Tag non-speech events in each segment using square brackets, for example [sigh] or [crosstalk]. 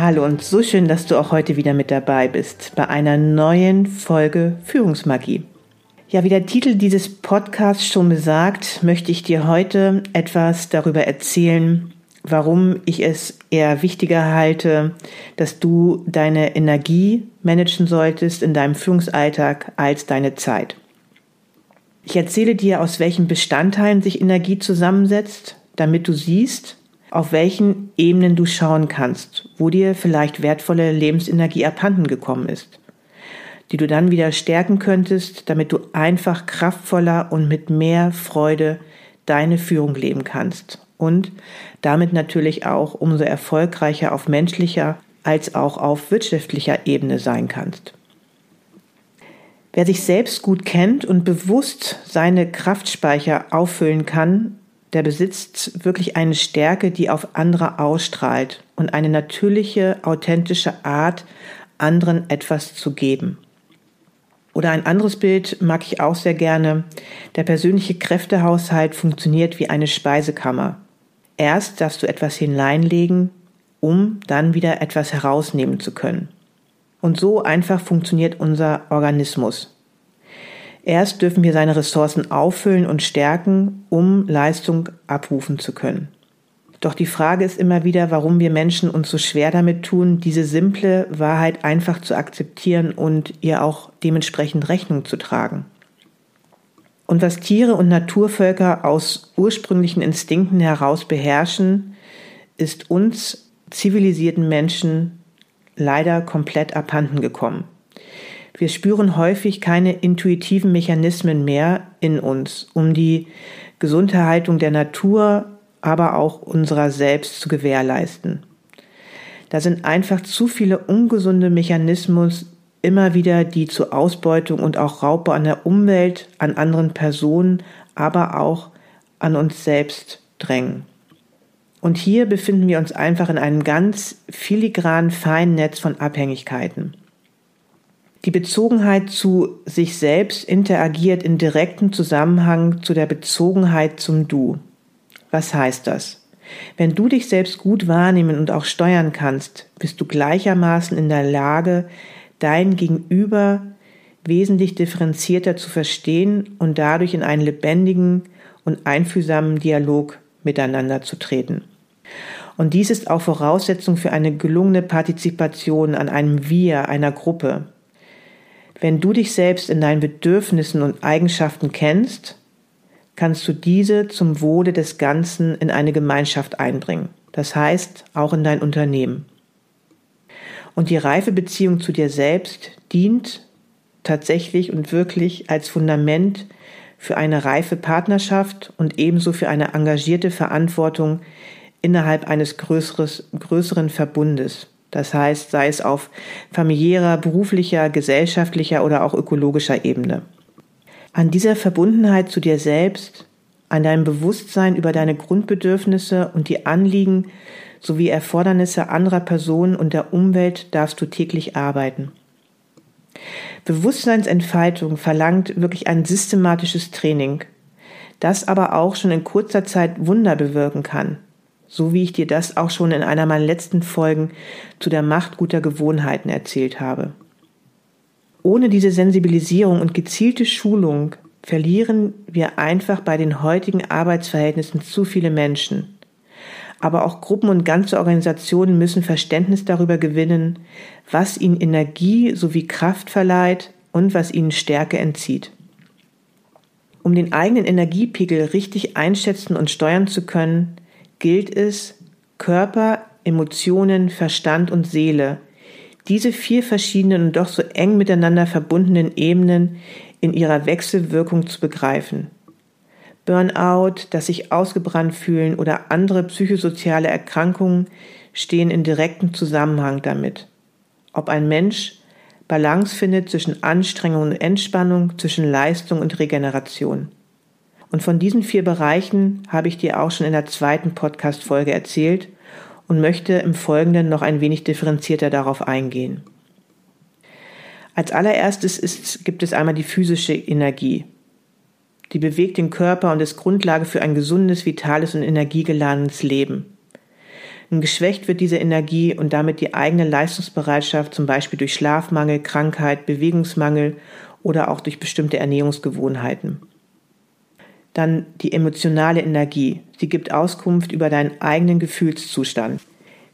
Hallo und so schön, dass du auch heute wieder mit dabei bist bei einer neuen Folge Führungsmagie. Ja, wie der Titel dieses Podcasts schon besagt, möchte ich dir heute etwas darüber erzählen, warum ich es eher wichtiger halte, dass du deine Energie managen solltest in deinem Führungsalltag als deine Zeit. Ich erzähle dir, aus welchen Bestandteilen sich Energie zusammensetzt, damit du siehst, auf welchen Ebenen du schauen kannst, wo dir vielleicht wertvolle Lebensenergie abhanden gekommen ist, die du dann wieder stärken könntest, damit du einfach kraftvoller und mit mehr Freude deine Führung leben kannst und damit natürlich auch umso erfolgreicher auf menschlicher als auch auf wirtschaftlicher Ebene sein kannst. Wer sich selbst gut kennt und bewusst seine Kraftspeicher auffüllen kann, der besitzt wirklich eine Stärke, die auf andere ausstrahlt und eine natürliche, authentische Art, anderen etwas zu geben. Oder ein anderes Bild mag ich auch sehr gerne. Der persönliche Kräftehaushalt funktioniert wie eine Speisekammer. Erst darfst du etwas hineinlegen, um dann wieder etwas herausnehmen zu können. Und so einfach funktioniert unser Organismus. Erst dürfen wir seine Ressourcen auffüllen und stärken, um Leistung abrufen zu können. Doch die Frage ist immer wieder, warum wir Menschen uns so schwer damit tun, diese simple Wahrheit einfach zu akzeptieren und ihr auch dementsprechend Rechnung zu tragen. Und was Tiere und Naturvölker aus ursprünglichen Instinkten heraus beherrschen, ist uns zivilisierten Menschen leider komplett abhanden gekommen. Wir spüren häufig keine intuitiven Mechanismen mehr in uns, um die Gesunderhaltung der Natur, aber auch unserer selbst zu gewährleisten. Da sind einfach zu viele ungesunde Mechanismen immer wieder, die zu Ausbeutung und auch Raubbau an der Umwelt, an anderen Personen, aber auch an uns selbst drängen. Und hier befinden wir uns einfach in einem ganz filigranen, feinen Netz von Abhängigkeiten. Die Bezogenheit zu sich selbst interagiert in direktem Zusammenhang zu der Bezogenheit zum Du. Was heißt das? Wenn du dich selbst gut wahrnehmen und auch steuern kannst, bist du gleichermaßen in der Lage, dein Gegenüber wesentlich differenzierter zu verstehen und dadurch in einen lebendigen und einfühlsamen Dialog miteinander zu treten. Und dies ist auch Voraussetzung für eine gelungene Partizipation an einem Wir, einer Gruppe. Wenn du dich selbst in deinen Bedürfnissen und Eigenschaften kennst, kannst du diese zum Wohle des Ganzen in eine Gemeinschaft einbringen. Das heißt, auch in dein Unternehmen. Und die reife Beziehung zu dir selbst dient tatsächlich und wirklich als Fundament für eine reife Partnerschaft und ebenso für eine engagierte Verantwortung innerhalb eines größeres, größeren Verbundes. Das heißt, sei es auf familiärer, beruflicher, gesellschaftlicher oder auch ökologischer Ebene. An dieser Verbundenheit zu dir selbst, an deinem Bewusstsein über deine Grundbedürfnisse und die Anliegen sowie Erfordernisse anderer Personen und der Umwelt darfst du täglich arbeiten. Bewusstseinsentfaltung verlangt wirklich ein systematisches Training, das aber auch schon in kurzer Zeit Wunder bewirken kann so wie ich dir das auch schon in einer meiner letzten Folgen zu der Macht guter Gewohnheiten erzählt habe. Ohne diese Sensibilisierung und gezielte Schulung verlieren wir einfach bei den heutigen Arbeitsverhältnissen zu viele Menschen. Aber auch Gruppen und ganze Organisationen müssen Verständnis darüber gewinnen, was ihnen Energie sowie Kraft verleiht und was ihnen Stärke entzieht. Um den eigenen Energiepegel richtig einschätzen und steuern zu können, gilt es, Körper, Emotionen, Verstand und Seele, diese vier verschiedenen und doch so eng miteinander verbundenen Ebenen in ihrer Wechselwirkung zu begreifen. Burnout, das sich ausgebrannt fühlen oder andere psychosoziale Erkrankungen stehen in direktem Zusammenhang damit. Ob ein Mensch Balance findet zwischen Anstrengung und Entspannung, zwischen Leistung und Regeneration. Und von diesen vier Bereichen habe ich dir auch schon in der zweiten Podcast-Folge erzählt und möchte im Folgenden noch ein wenig differenzierter darauf eingehen. Als allererstes ist, gibt es einmal die physische Energie. Die bewegt den Körper und ist Grundlage für ein gesundes, vitales und energiegeladenes Leben. Und geschwächt wird diese Energie und damit die eigene Leistungsbereitschaft zum Beispiel durch Schlafmangel, Krankheit, Bewegungsmangel oder auch durch bestimmte Ernährungsgewohnheiten. Dann die emotionale Energie. Sie gibt Auskunft über deinen eigenen Gefühlszustand.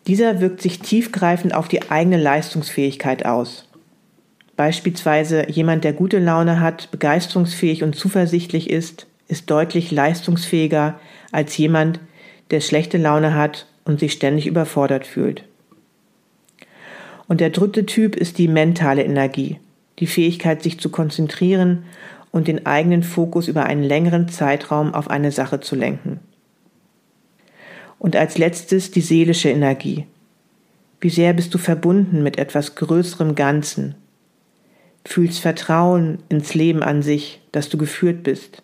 Dieser wirkt sich tiefgreifend auf die eigene Leistungsfähigkeit aus. Beispielsweise jemand, der gute Laune hat, begeisterungsfähig und zuversichtlich ist, ist deutlich leistungsfähiger als jemand, der schlechte Laune hat und sich ständig überfordert fühlt. Und der dritte Typ ist die mentale Energie, die Fähigkeit, sich zu konzentrieren und den eigenen Fokus über einen längeren Zeitraum auf eine Sache zu lenken. Und als letztes die seelische Energie. Wie sehr bist du verbunden mit etwas größerem Ganzen, fühlst Vertrauen ins Leben an sich, dass du geführt bist,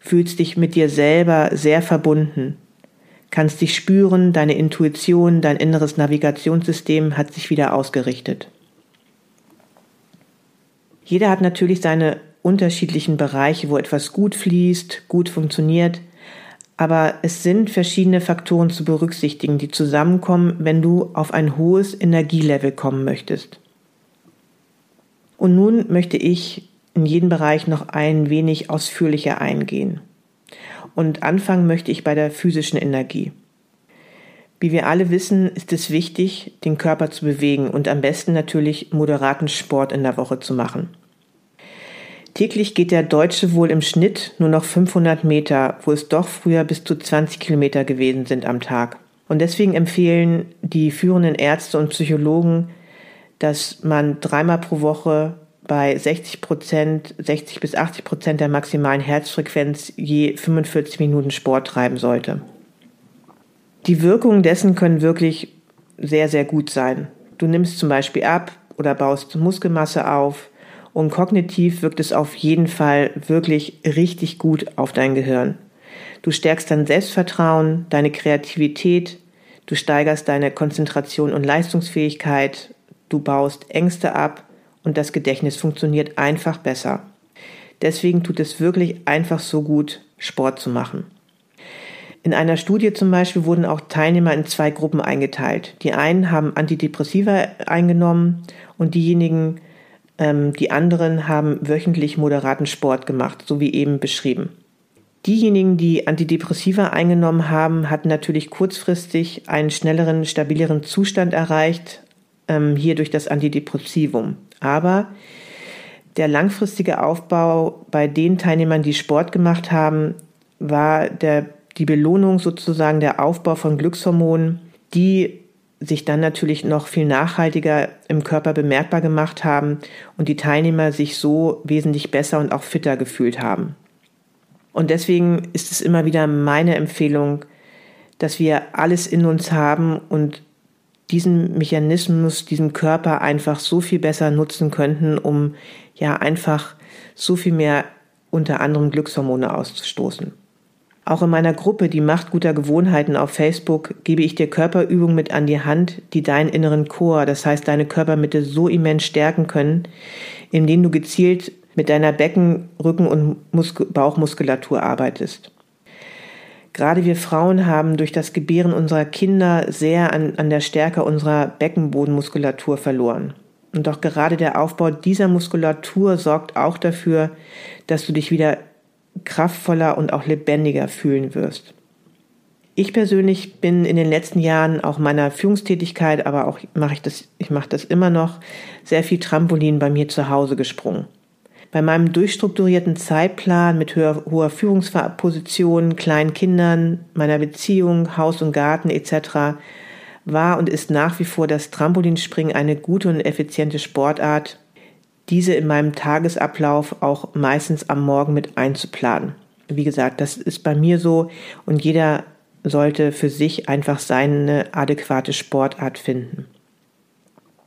fühlst dich mit dir selber sehr verbunden, kannst dich spüren, deine Intuition, dein inneres Navigationssystem hat sich wieder ausgerichtet. Jeder hat natürlich seine unterschiedlichen Bereiche, wo etwas gut fließt, gut funktioniert, aber es sind verschiedene Faktoren zu berücksichtigen, die zusammenkommen, wenn du auf ein hohes Energielevel kommen möchtest. Und nun möchte ich in jeden Bereich noch ein wenig ausführlicher eingehen. Und anfangen möchte ich bei der physischen Energie. Wie wir alle wissen, ist es wichtig, den Körper zu bewegen und am besten natürlich moderaten Sport in der Woche zu machen. Täglich geht der Deutsche wohl im Schnitt nur noch 500 Meter, wo es doch früher bis zu 20 Kilometer gewesen sind am Tag. Und deswegen empfehlen die führenden Ärzte und Psychologen, dass man dreimal pro Woche bei 60 Prozent, 60 bis 80 Prozent der maximalen Herzfrequenz je 45 Minuten Sport treiben sollte. Die Wirkungen dessen können wirklich sehr, sehr gut sein. Du nimmst zum Beispiel ab oder baust Muskelmasse auf und kognitiv wirkt es auf jeden Fall wirklich richtig gut auf dein Gehirn. Du stärkst dein Selbstvertrauen, deine Kreativität, du steigerst deine Konzentration und Leistungsfähigkeit, du baust Ängste ab und das Gedächtnis funktioniert einfach besser. Deswegen tut es wirklich einfach so gut, Sport zu machen. In einer Studie zum Beispiel wurden auch Teilnehmer in zwei Gruppen eingeteilt. Die einen haben Antidepressiva eingenommen und diejenigen, ähm, die anderen haben wöchentlich moderaten Sport gemacht, so wie eben beschrieben. Diejenigen, die Antidepressiva eingenommen haben, hatten natürlich kurzfristig einen schnelleren, stabileren Zustand erreicht, ähm, hier durch das Antidepressivum. Aber der langfristige Aufbau bei den Teilnehmern, die Sport gemacht haben, war der, die Belohnung sozusagen der Aufbau von Glückshormonen, die sich dann natürlich noch viel nachhaltiger im Körper bemerkbar gemacht haben und die Teilnehmer sich so wesentlich besser und auch fitter gefühlt haben. Und deswegen ist es immer wieder meine Empfehlung, dass wir alles in uns haben und diesen Mechanismus, diesen Körper einfach so viel besser nutzen könnten, um ja einfach so viel mehr unter anderem Glückshormone auszustoßen. Auch in meiner Gruppe Die Macht guter Gewohnheiten auf Facebook gebe ich dir Körperübungen mit an die Hand, die deinen inneren Chor, das heißt deine Körpermitte so immens stärken können, indem du gezielt mit deiner Becken-, Rücken- und Mus Bauchmuskulatur arbeitest. Gerade wir Frauen haben durch das Gebären unserer Kinder sehr an, an der Stärke unserer Beckenbodenmuskulatur verloren. Und doch gerade der Aufbau dieser Muskulatur sorgt auch dafür, dass du dich wieder kraftvoller und auch lebendiger fühlen wirst. Ich persönlich bin in den letzten Jahren auch meiner Führungstätigkeit, aber auch mache ich das, ich mache das immer noch, sehr viel Trampolin bei mir zu Hause gesprungen. Bei meinem durchstrukturierten Zeitplan mit höher, hoher Führungsposition, kleinen Kindern, meiner Beziehung, Haus und Garten etc. war und ist nach wie vor das Trampolinspringen eine gute und effiziente Sportart, diese in meinem Tagesablauf auch meistens am Morgen mit einzuplanen. Wie gesagt, das ist bei mir so und jeder sollte für sich einfach seine adäquate Sportart finden.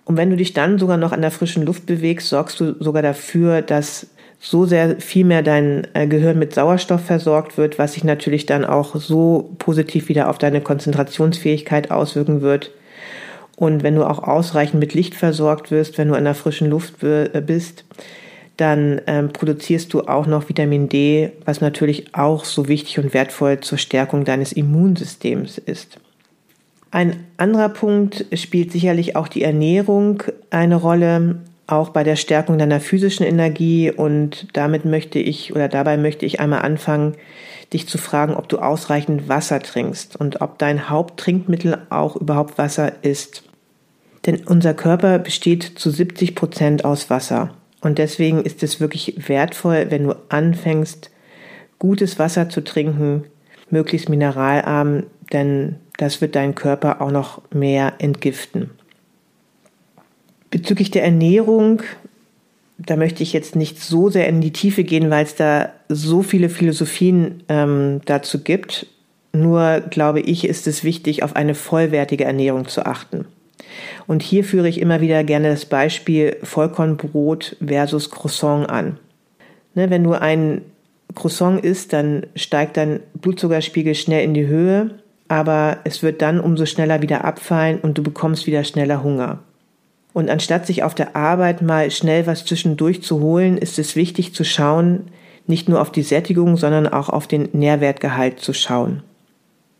Und wenn du dich dann sogar noch an der frischen Luft bewegst, sorgst du sogar dafür, dass so sehr viel mehr dein äh, Gehirn mit Sauerstoff versorgt wird, was sich natürlich dann auch so positiv wieder auf deine Konzentrationsfähigkeit auswirken wird. Und wenn du auch ausreichend mit Licht versorgt wirst, wenn du an der frischen Luft äh, bist, dann ähm, produzierst du auch noch Vitamin D, was natürlich auch so wichtig und wertvoll zur Stärkung deines Immunsystems ist. Ein anderer Punkt spielt sicherlich auch die Ernährung eine Rolle, auch bei der Stärkung deiner physischen Energie und damit möchte ich oder dabei möchte ich einmal anfangen, dich zu fragen, ob du ausreichend Wasser trinkst und ob dein Haupttrinkmittel auch überhaupt Wasser ist. Denn unser Körper besteht zu 70 Prozent aus Wasser. Und deswegen ist es wirklich wertvoll, wenn du anfängst, gutes Wasser zu trinken, möglichst mineralarm, denn das wird deinen Körper auch noch mehr entgiften. Bezüglich der Ernährung, da möchte ich jetzt nicht so sehr in die Tiefe gehen, weil es da so viele Philosophien ähm, dazu gibt. Nur glaube ich, ist es wichtig, auf eine vollwertige Ernährung zu achten. Und hier führe ich immer wieder gerne das Beispiel Vollkornbrot versus Croissant an. Ne, wenn du ein Croissant isst, dann steigt dein Blutzuckerspiegel schnell in die Höhe, aber es wird dann umso schneller wieder abfallen und du bekommst wieder schneller Hunger. Und anstatt sich auf der Arbeit mal schnell was zwischendurch zu holen, ist es wichtig zu schauen, nicht nur auf die Sättigung, sondern auch auf den Nährwertgehalt zu schauen.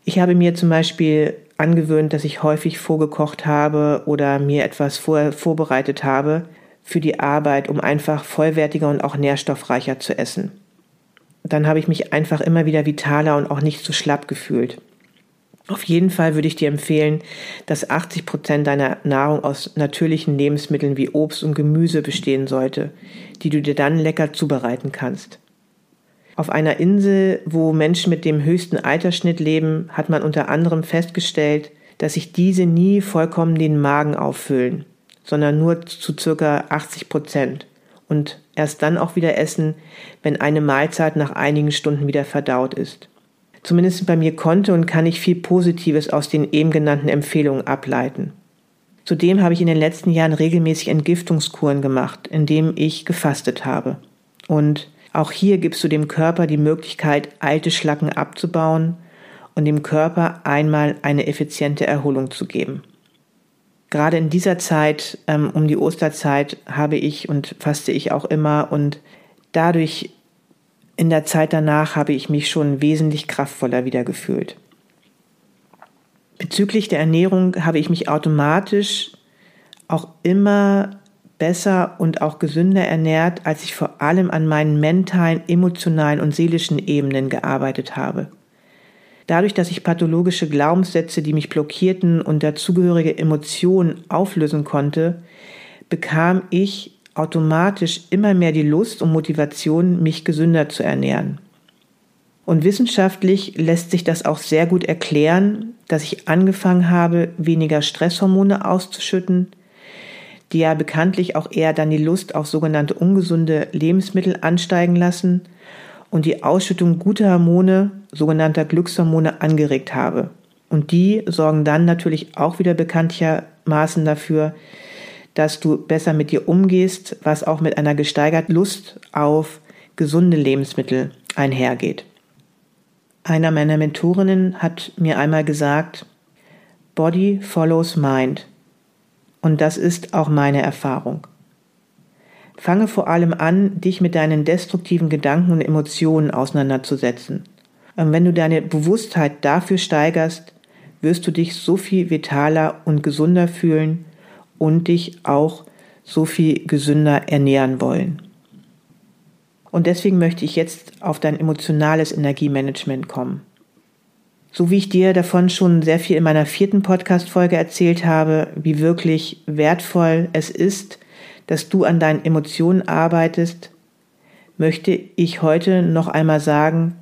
Ich habe mir zum Beispiel angewöhnt, dass ich häufig vorgekocht habe oder mir etwas vorher vorbereitet habe für die Arbeit, um einfach vollwertiger und auch nährstoffreicher zu essen. Dann habe ich mich einfach immer wieder vitaler und auch nicht so schlapp gefühlt. Auf jeden Fall würde ich dir empfehlen, dass 80 Prozent deiner Nahrung aus natürlichen Lebensmitteln wie Obst und Gemüse bestehen sollte, die du dir dann lecker zubereiten kannst. Auf einer Insel, wo Menschen mit dem höchsten Altersschnitt leben, hat man unter anderem festgestellt, dass sich diese nie vollkommen den Magen auffüllen, sondern nur zu circa 80 Prozent und erst dann auch wieder essen, wenn eine Mahlzeit nach einigen Stunden wieder verdaut ist. Zumindest bei mir konnte und kann ich viel Positives aus den eben genannten Empfehlungen ableiten. Zudem habe ich in den letzten Jahren regelmäßig Entgiftungskuren gemacht, indem ich gefastet habe. Und auch hier gibst du dem Körper die Möglichkeit, alte Schlacken abzubauen und dem Körper einmal eine effiziente Erholung zu geben. Gerade in dieser Zeit, ähm, um die Osterzeit, habe ich und faste ich auch immer und dadurch in der Zeit danach habe ich mich schon wesentlich kraftvoller wieder gefühlt. Bezüglich der Ernährung habe ich mich automatisch auch immer besser und auch gesünder ernährt, als ich vor allem an meinen mentalen, emotionalen und seelischen Ebenen gearbeitet habe. Dadurch, dass ich pathologische Glaubenssätze, die mich blockierten und dazugehörige Emotionen auflösen konnte, bekam ich automatisch immer mehr die Lust und Motivation, mich gesünder zu ernähren. Und wissenschaftlich lässt sich das auch sehr gut erklären, dass ich angefangen habe, weniger Stresshormone auszuschütten, die ja bekanntlich auch eher dann die Lust auf sogenannte ungesunde Lebensmittel ansteigen lassen und die Ausschüttung guter Hormone, sogenannter Glückshormone, angeregt habe. Und die sorgen dann natürlich auch wieder bekanntlichermaßen dafür, dass du besser mit dir umgehst, was auch mit einer gesteigerten Lust auf gesunde Lebensmittel einhergeht. Einer meiner Mentorinnen hat mir einmal gesagt, Body follows Mind. Und das ist auch meine Erfahrung. Fange vor allem an, dich mit deinen destruktiven Gedanken und Emotionen auseinanderzusetzen. Und wenn du deine Bewusstheit dafür steigerst, wirst du dich so viel vitaler und gesunder fühlen und dich auch so viel gesünder ernähren wollen. Und deswegen möchte ich jetzt auf dein emotionales Energiemanagement kommen. So wie ich dir davon schon sehr viel in meiner vierten Podcast-Folge erzählt habe, wie wirklich wertvoll es ist, dass du an deinen Emotionen arbeitest, möchte ich heute noch einmal sagen,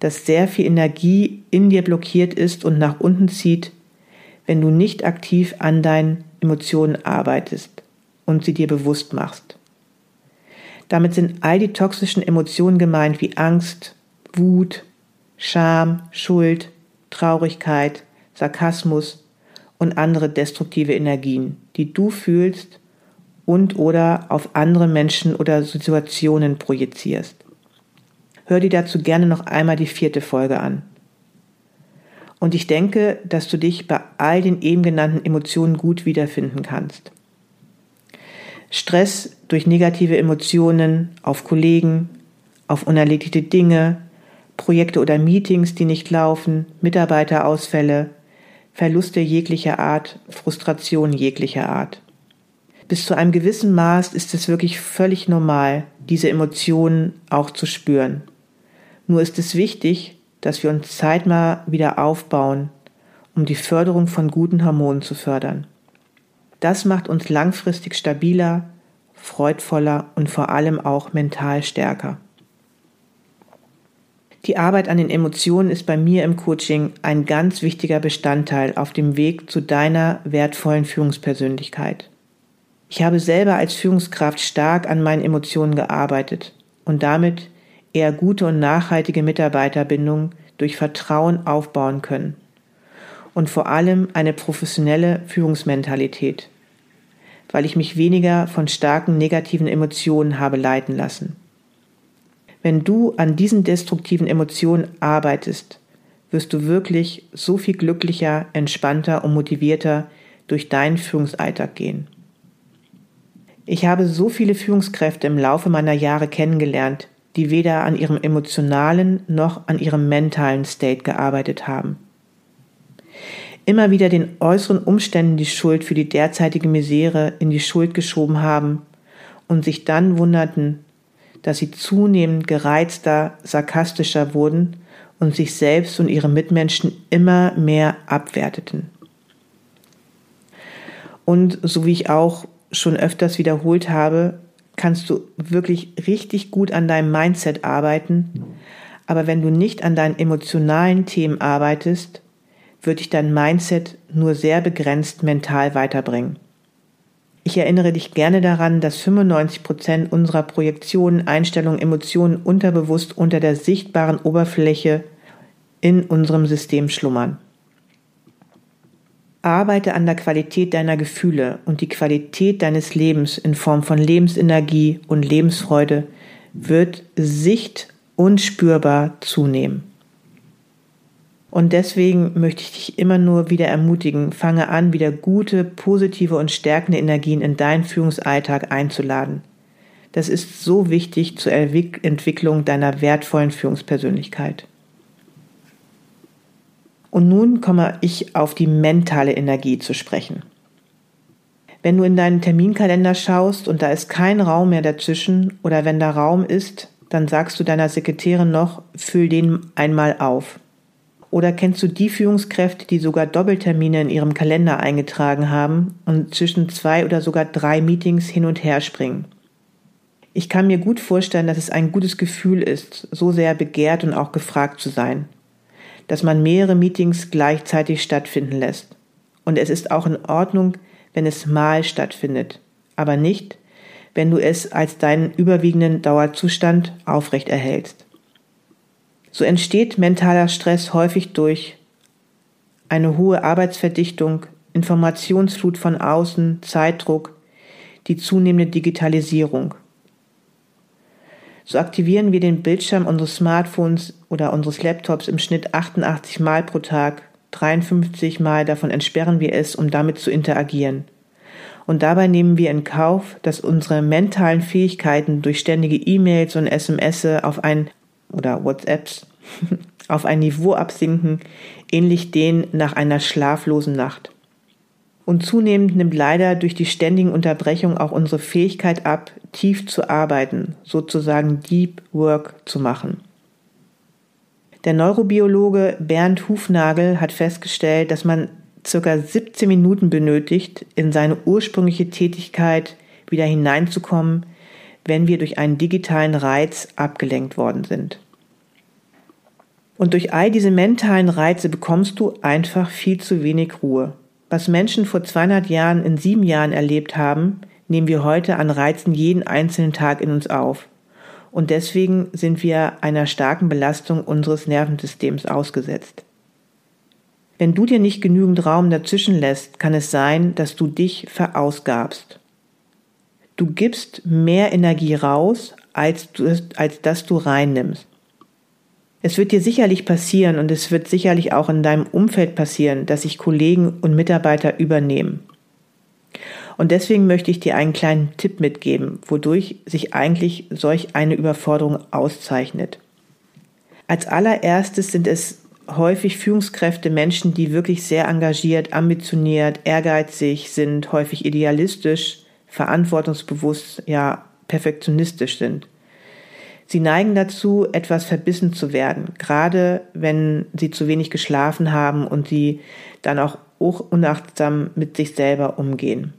dass sehr viel Energie in dir blockiert ist und nach unten zieht, wenn du nicht aktiv an deinen Emotionen arbeitest und sie dir bewusst machst. Damit sind all die toxischen Emotionen gemeint wie Angst, Wut, Scham, Schuld, Traurigkeit, Sarkasmus und andere destruktive Energien, die du fühlst und oder auf andere Menschen oder Situationen projizierst. Hör dir dazu gerne noch einmal die vierte Folge an. Und ich denke, dass du dich bei all den eben genannten Emotionen gut wiederfinden kannst. Stress durch negative Emotionen auf Kollegen, auf unerledigte Dinge, Projekte oder Meetings, die nicht laufen, Mitarbeiterausfälle, Verluste jeglicher Art, Frustration jeglicher Art. Bis zu einem gewissen Maß ist es wirklich völlig normal, diese Emotionen auch zu spüren. Nur ist es wichtig, dass wir uns zeitnah wieder aufbauen, um die Förderung von guten Hormonen zu fördern. Das macht uns langfristig stabiler, freudvoller und vor allem auch mental stärker. Die Arbeit an den Emotionen ist bei mir im Coaching ein ganz wichtiger Bestandteil auf dem Weg zu deiner wertvollen Führungspersönlichkeit. Ich habe selber als Führungskraft stark an meinen Emotionen gearbeitet und damit eher gute und nachhaltige Mitarbeiterbindung durch Vertrauen aufbauen können und vor allem eine professionelle Führungsmentalität, weil ich mich weniger von starken negativen Emotionen habe leiten lassen. Wenn du an diesen destruktiven Emotionen arbeitest, wirst du wirklich so viel glücklicher, entspannter und motivierter durch deinen Führungsalltag gehen. Ich habe so viele Führungskräfte im Laufe meiner Jahre kennengelernt, die weder an ihrem emotionalen noch an ihrem mentalen State gearbeitet haben. Immer wieder den äußeren Umständen die Schuld für die derzeitige Misere in die Schuld geschoben haben und sich dann wunderten, dass sie zunehmend gereizter, sarkastischer wurden und sich selbst und ihre Mitmenschen immer mehr abwerteten. Und so wie ich auch schon öfters wiederholt habe, kannst du wirklich richtig gut an deinem Mindset arbeiten. Aber wenn du nicht an deinen emotionalen Themen arbeitest, wird dich dein Mindset nur sehr begrenzt mental weiterbringen. Ich erinnere dich gerne daran, dass 95 Prozent unserer Projektionen, Einstellungen, Emotionen unterbewusst unter der sichtbaren Oberfläche in unserem System schlummern. Arbeite an der Qualität deiner Gefühle und die Qualität deines Lebens in Form von Lebensenergie und Lebensfreude wird sicht- und spürbar zunehmen. Und deswegen möchte ich dich immer nur wieder ermutigen, fange an, wieder gute, positive und stärkende Energien in deinen Führungsalltag einzuladen. Das ist so wichtig zur Entwicklung deiner wertvollen Führungspersönlichkeit. Und nun komme ich auf die mentale Energie zu sprechen. Wenn du in deinen Terminkalender schaust und da ist kein Raum mehr dazwischen oder wenn da Raum ist, dann sagst du deiner Sekretärin noch, füll den einmal auf. Oder kennst du die Führungskräfte, die sogar Doppeltermine in ihrem Kalender eingetragen haben und zwischen zwei oder sogar drei Meetings hin und her springen? Ich kann mir gut vorstellen, dass es ein gutes Gefühl ist, so sehr begehrt und auch gefragt zu sein, dass man mehrere Meetings gleichzeitig stattfinden lässt. Und es ist auch in Ordnung, wenn es mal stattfindet, aber nicht, wenn du es als deinen überwiegenden Dauerzustand aufrecht erhältst. So entsteht mentaler Stress häufig durch eine hohe Arbeitsverdichtung, Informationsflut von außen, Zeitdruck, die zunehmende Digitalisierung. So aktivieren wir den Bildschirm unseres Smartphones oder unseres Laptops im Schnitt 88 Mal pro Tag, 53 Mal davon entsperren wir es, um damit zu interagieren. Und dabei nehmen wir in Kauf, dass unsere mentalen Fähigkeiten durch ständige E-Mails und SMS auf ein oder WhatsApps [laughs] auf ein Niveau absinken, ähnlich den nach einer schlaflosen Nacht. Und zunehmend nimmt leider durch die ständigen Unterbrechungen auch unsere Fähigkeit ab, tief zu arbeiten, sozusagen Deep Work zu machen. Der Neurobiologe Bernd Hufnagel hat festgestellt, dass man circa 17 Minuten benötigt, in seine ursprüngliche Tätigkeit wieder hineinzukommen, wenn wir durch einen digitalen Reiz abgelenkt worden sind. Und durch all diese mentalen Reize bekommst du einfach viel zu wenig Ruhe. Was Menschen vor 200 Jahren in sieben Jahren erlebt haben, nehmen wir heute an Reizen jeden einzelnen Tag in uns auf. Und deswegen sind wir einer starken Belastung unseres Nervensystems ausgesetzt. Wenn du dir nicht genügend Raum dazwischen lässt, kann es sein, dass du dich verausgabst. Du gibst mehr Energie raus, als, du, als dass du reinnimmst. Es wird dir sicherlich passieren und es wird sicherlich auch in deinem Umfeld passieren, dass sich Kollegen und Mitarbeiter übernehmen. Und deswegen möchte ich dir einen kleinen Tipp mitgeben, wodurch sich eigentlich solch eine Überforderung auszeichnet. Als allererstes sind es häufig Führungskräfte Menschen, die wirklich sehr engagiert, ambitioniert, ehrgeizig sind, häufig idealistisch, verantwortungsbewusst, ja perfektionistisch sind. Sie neigen dazu, etwas verbissen zu werden, gerade wenn sie zu wenig geschlafen haben und sie dann auch unachtsam mit sich selber umgehen.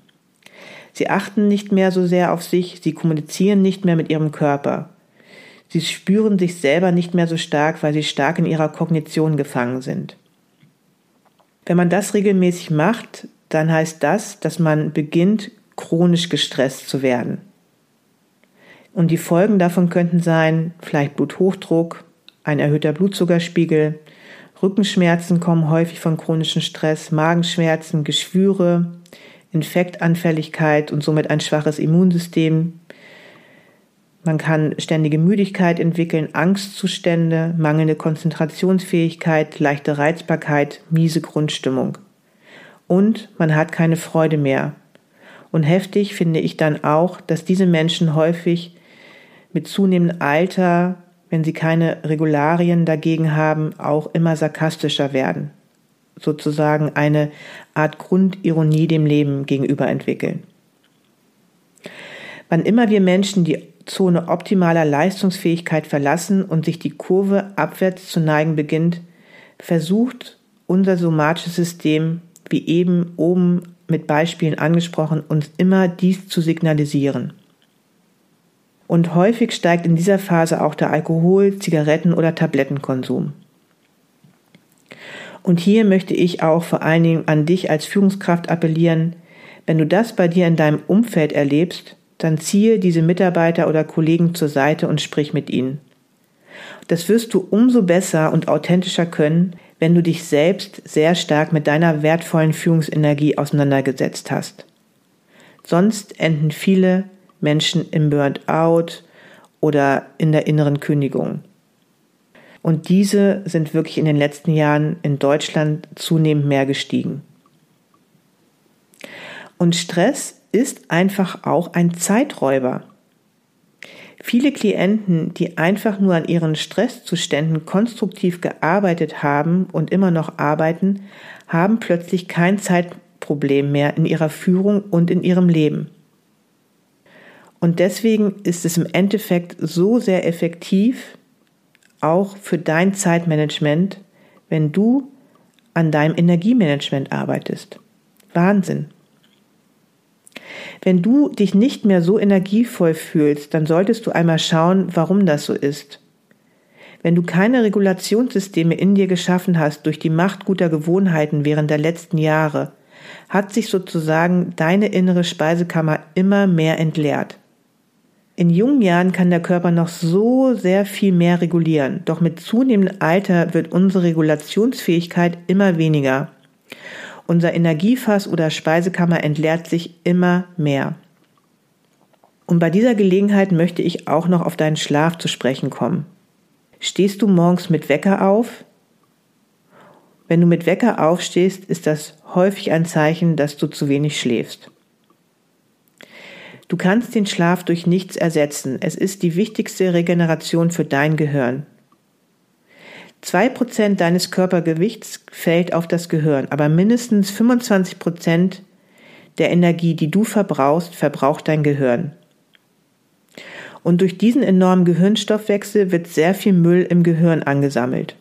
Sie achten nicht mehr so sehr auf sich, sie kommunizieren nicht mehr mit ihrem Körper. Sie spüren sich selber nicht mehr so stark, weil sie stark in ihrer Kognition gefangen sind. Wenn man das regelmäßig macht, dann heißt das, dass man beginnt, chronisch gestresst zu werden. Und die Folgen davon könnten sein, vielleicht Bluthochdruck, ein erhöhter Blutzuckerspiegel, Rückenschmerzen kommen häufig von chronischem Stress, Magenschmerzen, Geschwüre, Infektanfälligkeit und somit ein schwaches Immunsystem. Man kann ständige Müdigkeit entwickeln, Angstzustände, mangelnde Konzentrationsfähigkeit, leichte Reizbarkeit, miese Grundstimmung. Und man hat keine Freude mehr. Und heftig finde ich dann auch, dass diese Menschen häufig mit zunehmendem Alter, wenn sie keine Regularien dagegen haben, auch immer sarkastischer werden, sozusagen eine Art Grundironie dem Leben gegenüber entwickeln. Wann immer wir Menschen die Zone optimaler Leistungsfähigkeit verlassen und sich die Kurve abwärts zu neigen beginnt, versucht unser somatisches System, wie eben oben mit Beispielen angesprochen, uns immer dies zu signalisieren. Und häufig steigt in dieser Phase auch der Alkohol-, Zigaretten- oder Tablettenkonsum. Und hier möchte ich auch vor allen Dingen an dich als Führungskraft appellieren, wenn du das bei dir in deinem Umfeld erlebst, dann ziehe diese Mitarbeiter oder Kollegen zur Seite und sprich mit ihnen. Das wirst du umso besser und authentischer können, wenn du dich selbst sehr stark mit deiner wertvollen Führungsenergie auseinandergesetzt hast. Sonst enden viele Menschen im Burnout oder in der inneren Kündigung. Und diese sind wirklich in den letzten Jahren in Deutschland zunehmend mehr gestiegen. Und Stress ist einfach auch ein Zeiträuber. Viele Klienten, die einfach nur an ihren Stresszuständen konstruktiv gearbeitet haben und immer noch arbeiten, haben plötzlich kein Zeitproblem mehr in ihrer Führung und in ihrem Leben. Und deswegen ist es im Endeffekt so sehr effektiv, auch für dein Zeitmanagement, wenn du an deinem Energiemanagement arbeitest. Wahnsinn. Wenn du dich nicht mehr so energievoll fühlst, dann solltest du einmal schauen, warum das so ist. Wenn du keine Regulationssysteme in dir geschaffen hast durch die Macht guter Gewohnheiten während der letzten Jahre, hat sich sozusagen deine innere Speisekammer immer mehr entleert. In jungen Jahren kann der Körper noch so sehr viel mehr regulieren, doch mit zunehmendem Alter wird unsere Regulationsfähigkeit immer weniger. Unser Energiefass oder Speisekammer entleert sich immer mehr. Und bei dieser Gelegenheit möchte ich auch noch auf deinen Schlaf zu sprechen kommen. Stehst du morgens mit Wecker auf? Wenn du mit Wecker aufstehst, ist das häufig ein Zeichen, dass du zu wenig schläfst. Du kannst den Schlaf durch nichts ersetzen. Es ist die wichtigste Regeneration für dein Gehirn. Zwei Prozent deines Körpergewichts fällt auf das Gehirn, aber mindestens 25 Prozent der Energie, die du verbrauchst, verbraucht dein Gehirn. Und durch diesen enormen Gehirnstoffwechsel wird sehr viel Müll im Gehirn angesammelt.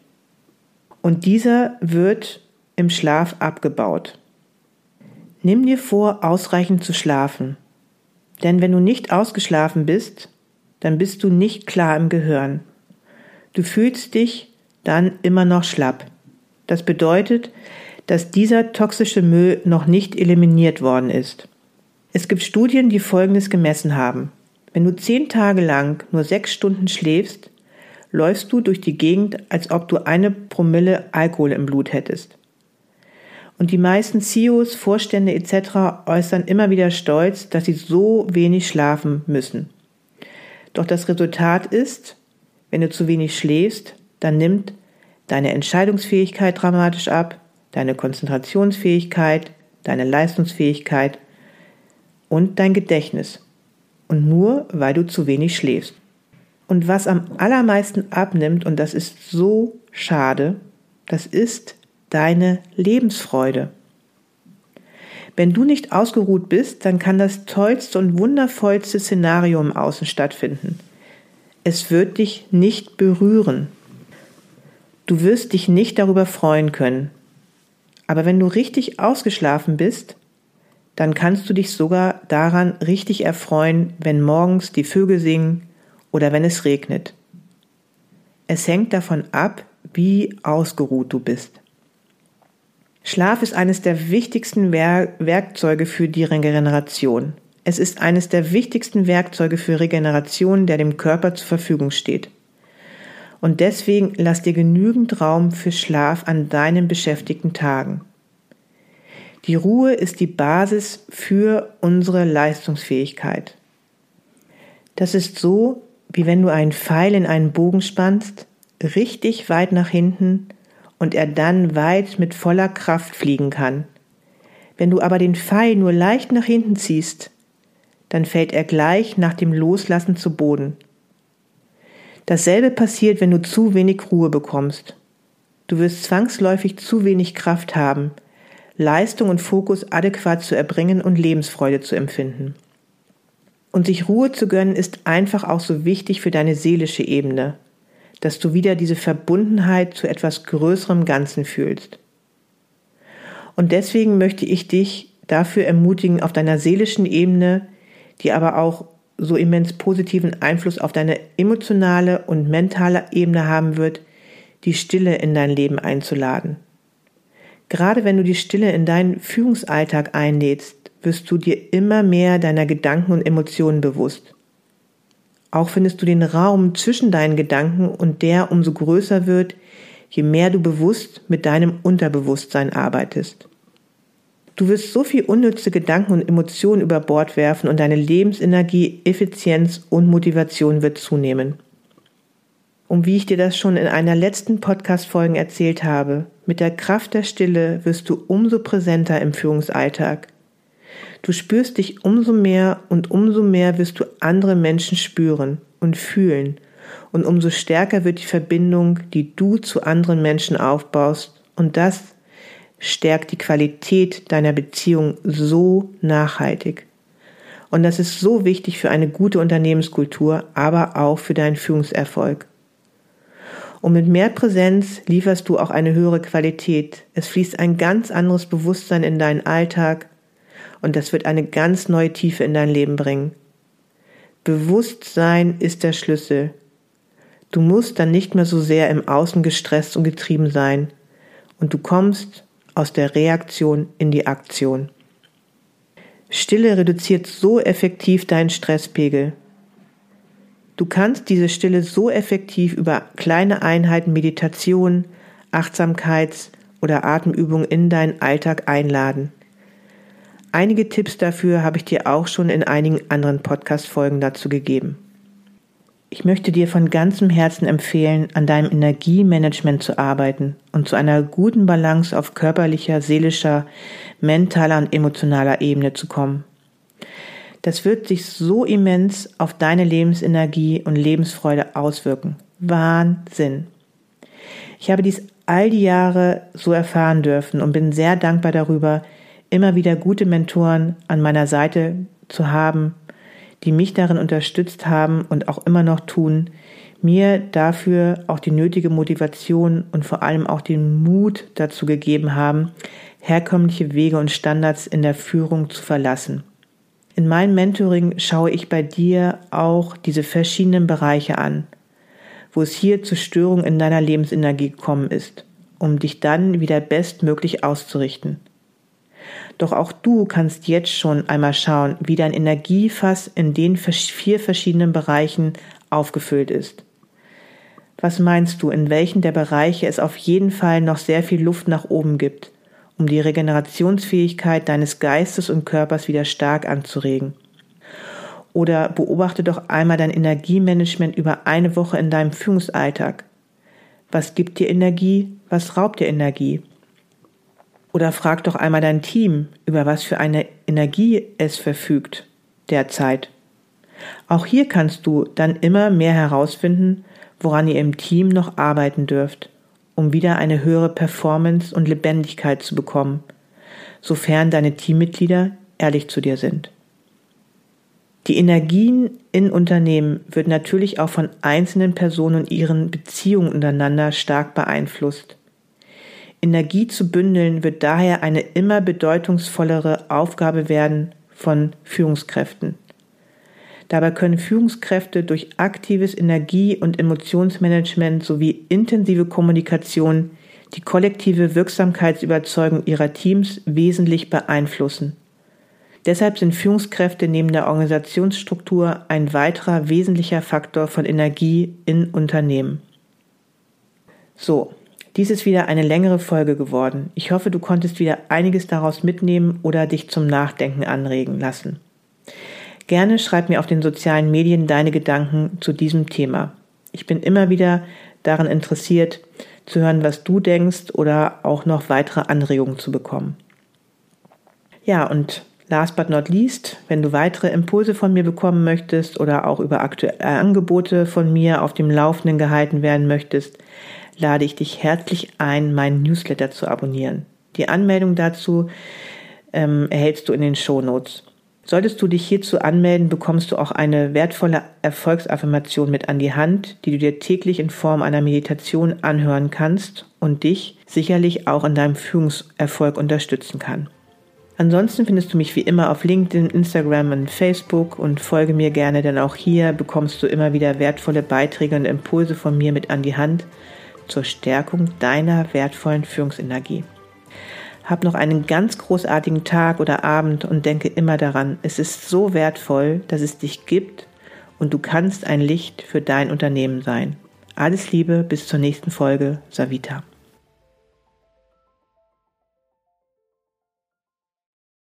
und dieser wird im Schlaf abgebaut. Nimm dir vor, ausreichend zu schlafen. Denn wenn du nicht ausgeschlafen bist, dann bist du nicht klar im Gehirn. Du fühlst dich dann immer noch schlapp. Das bedeutet, dass dieser toxische Müll noch nicht eliminiert worden ist. Es gibt Studien, die Folgendes gemessen haben. Wenn du zehn Tage lang nur sechs Stunden schläfst, läufst du durch die Gegend, als ob du eine Promille Alkohol im Blut hättest. Und die meisten CEOs, Vorstände etc. äußern immer wieder stolz, dass sie so wenig schlafen müssen. Doch das Resultat ist, wenn du zu wenig schläfst, dann nimmt deine Entscheidungsfähigkeit dramatisch ab, deine Konzentrationsfähigkeit, deine Leistungsfähigkeit und dein Gedächtnis. Und nur weil du zu wenig schläfst. Und was am allermeisten abnimmt, und das ist so schade, das ist deine Lebensfreude. Wenn du nicht ausgeruht bist, dann kann das tollste und wundervollste Szenario im Außen stattfinden. Es wird dich nicht berühren. Du wirst dich nicht darüber freuen können. Aber wenn du richtig ausgeschlafen bist, dann kannst du dich sogar daran richtig erfreuen, wenn morgens die Vögel singen oder wenn es regnet. Es hängt davon ab, wie ausgeruht du bist. Schlaf ist eines der wichtigsten Wer Werkzeuge für die Regeneration. Es ist eines der wichtigsten Werkzeuge für Regeneration, der dem Körper zur Verfügung steht. Und deswegen lass dir genügend Raum für Schlaf an deinen beschäftigten Tagen. Die Ruhe ist die Basis für unsere Leistungsfähigkeit. Das ist so, wie wenn du einen Pfeil in einen Bogen spannst, richtig weit nach hinten und er dann weit mit voller Kraft fliegen kann. Wenn du aber den Pfeil nur leicht nach hinten ziehst, dann fällt er gleich nach dem Loslassen zu Boden. Dasselbe passiert, wenn du zu wenig Ruhe bekommst. Du wirst zwangsläufig zu wenig Kraft haben, Leistung und Fokus adäquat zu erbringen und Lebensfreude zu empfinden. Und sich Ruhe zu gönnen ist einfach auch so wichtig für deine seelische Ebene dass du wieder diese Verbundenheit zu etwas größerem Ganzen fühlst. Und deswegen möchte ich dich dafür ermutigen, auf deiner seelischen Ebene, die aber auch so immens positiven Einfluss auf deine emotionale und mentale Ebene haben wird, die Stille in dein Leben einzuladen. Gerade wenn du die Stille in deinen Führungsalltag einlädst, wirst du dir immer mehr deiner Gedanken und Emotionen bewusst. Auch findest du den Raum zwischen deinen Gedanken und der umso größer wird, je mehr du bewusst mit deinem Unterbewusstsein arbeitest. Du wirst so viel unnütze Gedanken und Emotionen über Bord werfen und deine Lebensenergie, Effizienz und Motivation wird zunehmen. Und wie ich dir das schon in einer letzten Podcast-Folge erzählt habe, mit der Kraft der Stille wirst du umso präsenter im Führungsalltag. Du spürst dich umso mehr und umso mehr wirst du andere Menschen spüren und fühlen und umso stärker wird die Verbindung, die du zu anderen Menschen aufbaust und das stärkt die Qualität deiner Beziehung so nachhaltig. Und das ist so wichtig für eine gute Unternehmenskultur, aber auch für deinen Führungserfolg. Und mit mehr Präsenz lieferst du auch eine höhere Qualität. Es fließt ein ganz anderes Bewusstsein in deinen Alltag, und das wird eine ganz neue Tiefe in dein Leben bringen. Bewusstsein ist der Schlüssel. Du musst dann nicht mehr so sehr im Außen gestresst und getrieben sein und du kommst aus der Reaktion in die Aktion. Stille reduziert so effektiv deinen Stresspegel. Du kannst diese Stille so effektiv über kleine Einheiten Meditation, Achtsamkeits- oder Atemübungen in deinen Alltag einladen. Einige Tipps dafür habe ich dir auch schon in einigen anderen Podcast-Folgen dazu gegeben. Ich möchte dir von ganzem Herzen empfehlen, an deinem Energiemanagement zu arbeiten und zu einer guten Balance auf körperlicher, seelischer, mentaler und emotionaler Ebene zu kommen. Das wird sich so immens auf deine Lebensenergie und Lebensfreude auswirken. Wahnsinn. Ich habe dies all die Jahre so erfahren dürfen und bin sehr dankbar darüber, immer wieder gute Mentoren an meiner Seite zu haben, die mich darin unterstützt haben und auch immer noch tun, mir dafür auch die nötige Motivation und vor allem auch den Mut dazu gegeben haben, herkömmliche Wege und Standards in der Führung zu verlassen. In meinem Mentoring schaue ich bei dir auch diese verschiedenen Bereiche an, wo es hier zu Störungen in deiner Lebensenergie gekommen ist, um dich dann wieder bestmöglich auszurichten. Doch auch du kannst jetzt schon einmal schauen, wie dein Energiefass in den vier verschiedenen Bereichen aufgefüllt ist. Was meinst du, in welchen der Bereiche es auf jeden Fall noch sehr viel Luft nach oben gibt, um die Regenerationsfähigkeit deines Geistes und Körpers wieder stark anzuregen? Oder beobachte doch einmal dein Energiemanagement über eine Woche in deinem Führungsalltag. Was gibt dir Energie? Was raubt dir Energie? Oder frag doch einmal dein Team, über was für eine Energie es verfügt derzeit. Auch hier kannst du dann immer mehr herausfinden, woran ihr im Team noch arbeiten dürft, um wieder eine höhere Performance und Lebendigkeit zu bekommen, sofern deine Teammitglieder ehrlich zu dir sind. Die Energien in Unternehmen wird natürlich auch von einzelnen Personen und ihren Beziehungen untereinander stark beeinflusst. Energie zu bündeln wird daher eine immer bedeutungsvollere Aufgabe werden von Führungskräften. Dabei können Führungskräfte durch aktives Energie- und Emotionsmanagement sowie intensive Kommunikation die kollektive Wirksamkeitsüberzeugung ihrer Teams wesentlich beeinflussen. Deshalb sind Führungskräfte neben der Organisationsstruktur ein weiterer wesentlicher Faktor von Energie in Unternehmen. So, dies ist wieder eine längere Folge geworden. Ich hoffe, du konntest wieder einiges daraus mitnehmen oder dich zum Nachdenken anregen lassen. Gerne schreib mir auf den sozialen Medien deine Gedanken zu diesem Thema. Ich bin immer wieder daran interessiert, zu hören, was du denkst oder auch noch weitere Anregungen zu bekommen. Ja, und last but not least, wenn du weitere Impulse von mir bekommen möchtest oder auch über aktuelle Angebote von mir auf dem Laufenden gehalten werden möchtest, lade ich dich herzlich ein, meinen Newsletter zu abonnieren. Die Anmeldung dazu ähm, erhältst du in den Show Notes. Solltest du dich hierzu anmelden, bekommst du auch eine wertvolle Erfolgsaffirmation mit an die Hand, die du dir täglich in Form einer Meditation anhören kannst und dich sicherlich auch in deinem Führungserfolg unterstützen kann. Ansonsten findest du mich wie immer auf LinkedIn, Instagram und Facebook und folge mir gerne, denn auch hier bekommst du immer wieder wertvolle Beiträge und Impulse von mir mit an die Hand zur Stärkung deiner wertvollen Führungsenergie. Hab noch einen ganz großartigen Tag oder Abend und denke immer daran, es ist so wertvoll, dass es dich gibt und du kannst ein Licht für dein Unternehmen sein. Alles Liebe, bis zur nächsten Folge, Savita.